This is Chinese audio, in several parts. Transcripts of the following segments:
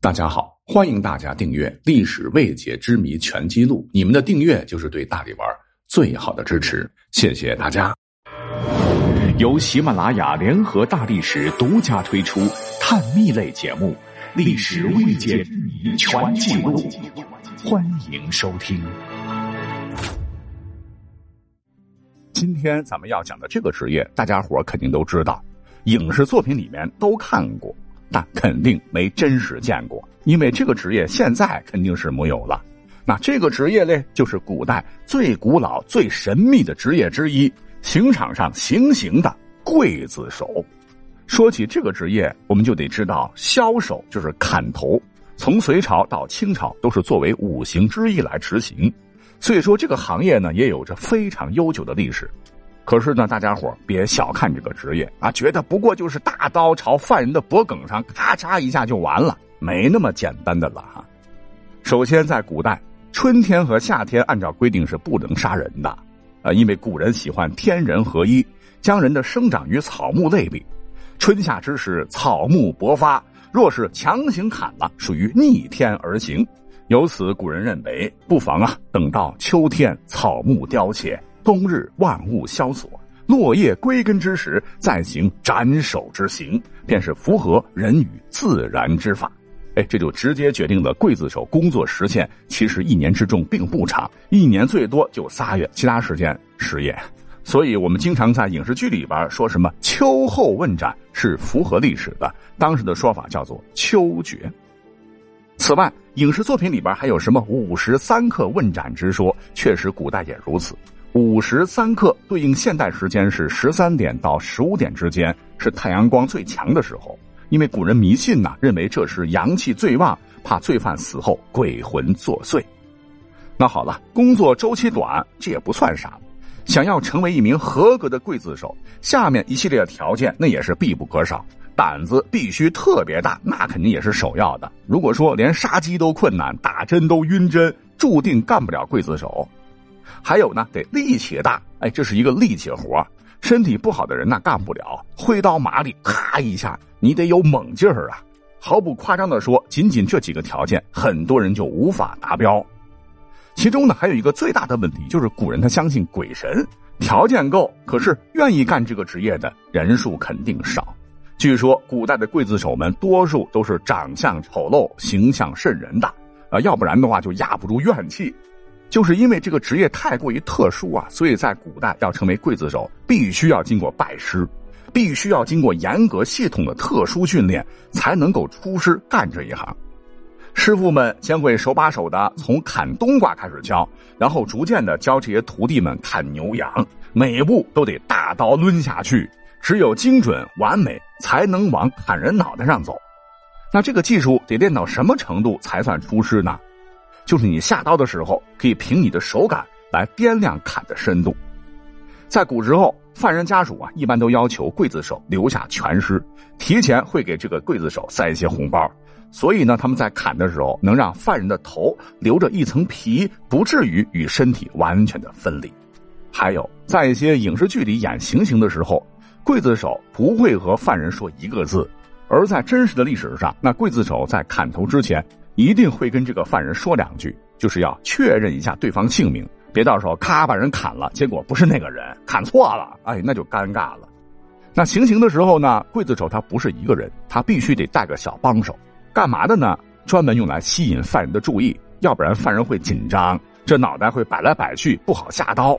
大家好，欢迎大家订阅《历史未解之谜全记录》，你们的订阅就是对大力丸最好的支持，谢谢大家。由喜马拉雅联合大历史独家推出探秘类节目《历史未解之谜全记录》，欢迎收听。今天咱们要讲的这个职业，大家伙肯定都知道，影视作品里面都看过。但肯定没真实见过，因为这个职业现在肯定是没有了。那这个职业呢，就是古代最古老、最神秘的职业之一——刑场上行刑的刽子手。说起这个职业，我们就得知道，枭首就是砍头，从隋朝到清朝都是作为五行之一来执行。所以说，这个行业呢，也有着非常悠久的历史。可是呢，大家伙别小看这个职业啊，觉得不过就是大刀朝犯人的脖颈上咔嚓一下就完了，没那么简单的了哈。首先，在古代，春天和夏天按照规定是不能杀人的，啊，因为古人喜欢天人合一，将人的生长与草木类比。春夏之时，草木勃发，若是强行砍了，属于逆天而行。由此，古人认为不妨啊，等到秋天草木凋谢。冬日万物萧索，落叶归根之时，再行斩首之刑，便是符合人与自然之法。哎，这就直接决定了刽子手工作时限其实一年之中并不长，一年最多就仨月，其他时间失业。所以我们经常在影视剧里边说什么秋后问斩是符合历史的，当时的说法叫做秋决。此外，影视作品里边还有什么午时三刻问斩之说，确实古代也如此。午时三刻对应现代时间是十三点到十五点之间，是太阳光最强的时候。因为古人迷信呐，认为这是阳气最旺，怕罪犯死后鬼魂作祟。那好了，工作周期短，这也不算啥。想要成为一名合格的刽子手，下面一系列条件那也是必不可少。胆子必须特别大，那肯定也是首要的。如果说连杀鸡都困难，打针都晕针，注定干不了刽子手。还有呢，得力气大，哎，这是一个力气活身体不好的人呢干不了，挥刀麻利，咔一下，你得有猛劲儿啊！毫不夸张的说，仅仅这几个条件，很多人就无法达标。其中呢，还有一个最大的问题，就是古人他相信鬼神，条件够，可是愿意干这个职业的人数肯定少。据说古代的刽子手们多数都是长相丑陋、形象瘆人的，啊，要不然的话就压不住怨气。就是因为这个职业太过于特殊啊，所以在古代要成为刽子手，必须要经过拜师，必须要经过严格系统的特殊训练，才能够出师干这一行。师傅们将会手把手的从砍冬瓜开始教，然后逐渐的教这些徒弟们砍牛羊，每一步都得大刀抡下去，只有精准完美，才能往砍人脑袋上走。那这个技术得练到什么程度才算出师呢？就是你下刀的时候，可以凭你的手感来掂量砍的深度。在古时候，犯人家属啊，一般都要求刽子手留下全尸，提前会给这个刽子手塞一些红包。所以呢，他们在砍的时候，能让犯人的头留着一层皮，不至于与身体完全的分离。还有，在一些影视剧里演行刑的时候，刽子手不会和犯人说一个字，而在真实的历史上，那刽子手在砍头之前。一定会跟这个犯人说两句，就是要确认一下对方姓名，别到时候咔把人砍了，结果不是那个人，砍错了，哎，那就尴尬了。那行刑的时候呢，刽子手他不是一个人，他必须得带个小帮手，干嘛的呢？专门用来吸引犯人的注意，要不然犯人会紧张，这脑袋会摆来摆去，不好下刀。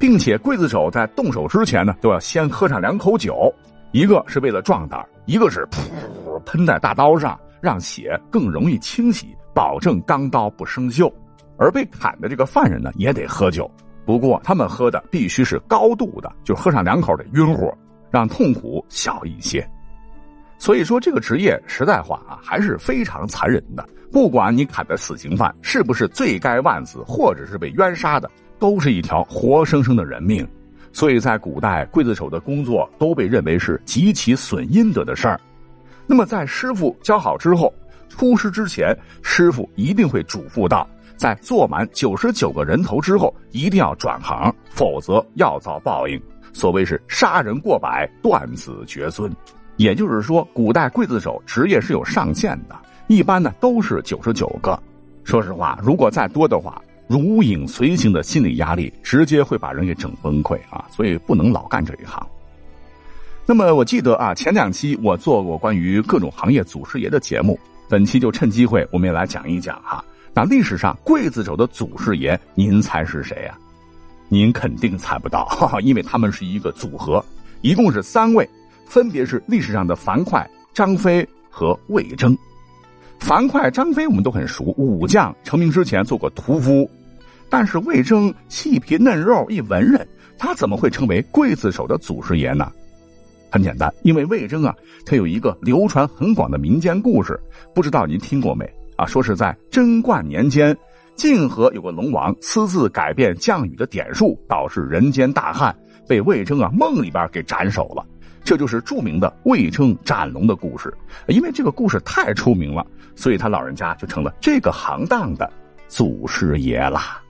并且刽子手在动手之前呢，都要先喝上两口酒，一个是为了壮胆，一个是噗喷在大刀上。让血更容易清洗，保证钢刀不生锈。而被砍的这个犯人呢，也得喝酒。不过他们喝的必须是高度的，就喝上两口得晕乎，让痛苦小一些。所以说，这个职业实在话啊，还是非常残忍的。不管你砍的死刑犯是不是罪该万死，或者是被冤杀的，都是一条活生生的人命。所以在古代，刽子手的工作都被认为是极其损阴德的事儿。那么，在师傅教好之后，出师之前，师傅一定会嘱咐到：在做满九十九个人头之后，一定要转行，否则要遭报应。所谓是杀人过百，断子绝孙。也就是说，古代刽子手职业是有上限的，一般呢都是九十九个。说实话，如果再多的话，如影随形的心理压力直接会把人给整崩溃啊！所以不能老干这一行。那么我记得啊，前两期我做过关于各种行业祖师爷的节目，本期就趁机会我们也来讲一讲哈。那历史上刽子手的祖师爷，您猜是谁呀？您肯定猜不到，因为他们是一个组合，一共是三位，分别是历史上的樊哙、张飞和魏征。樊哙、张飞我们都很熟，武将成名之前做过屠夫，但是魏征细皮嫩肉一文人，他怎么会成为刽子手的祖师爷呢？很简单，因为魏征啊，他有一个流传很广的民间故事，不知道您听过没？啊，说是在贞观年间，泾河有个龙王私自改变降雨的点数，导致人间大旱，被魏征啊梦里边给斩首了。这就是著名的魏征斩龙的故事。因为这个故事太出名了，所以他老人家就成了这个行当的祖师爷啦。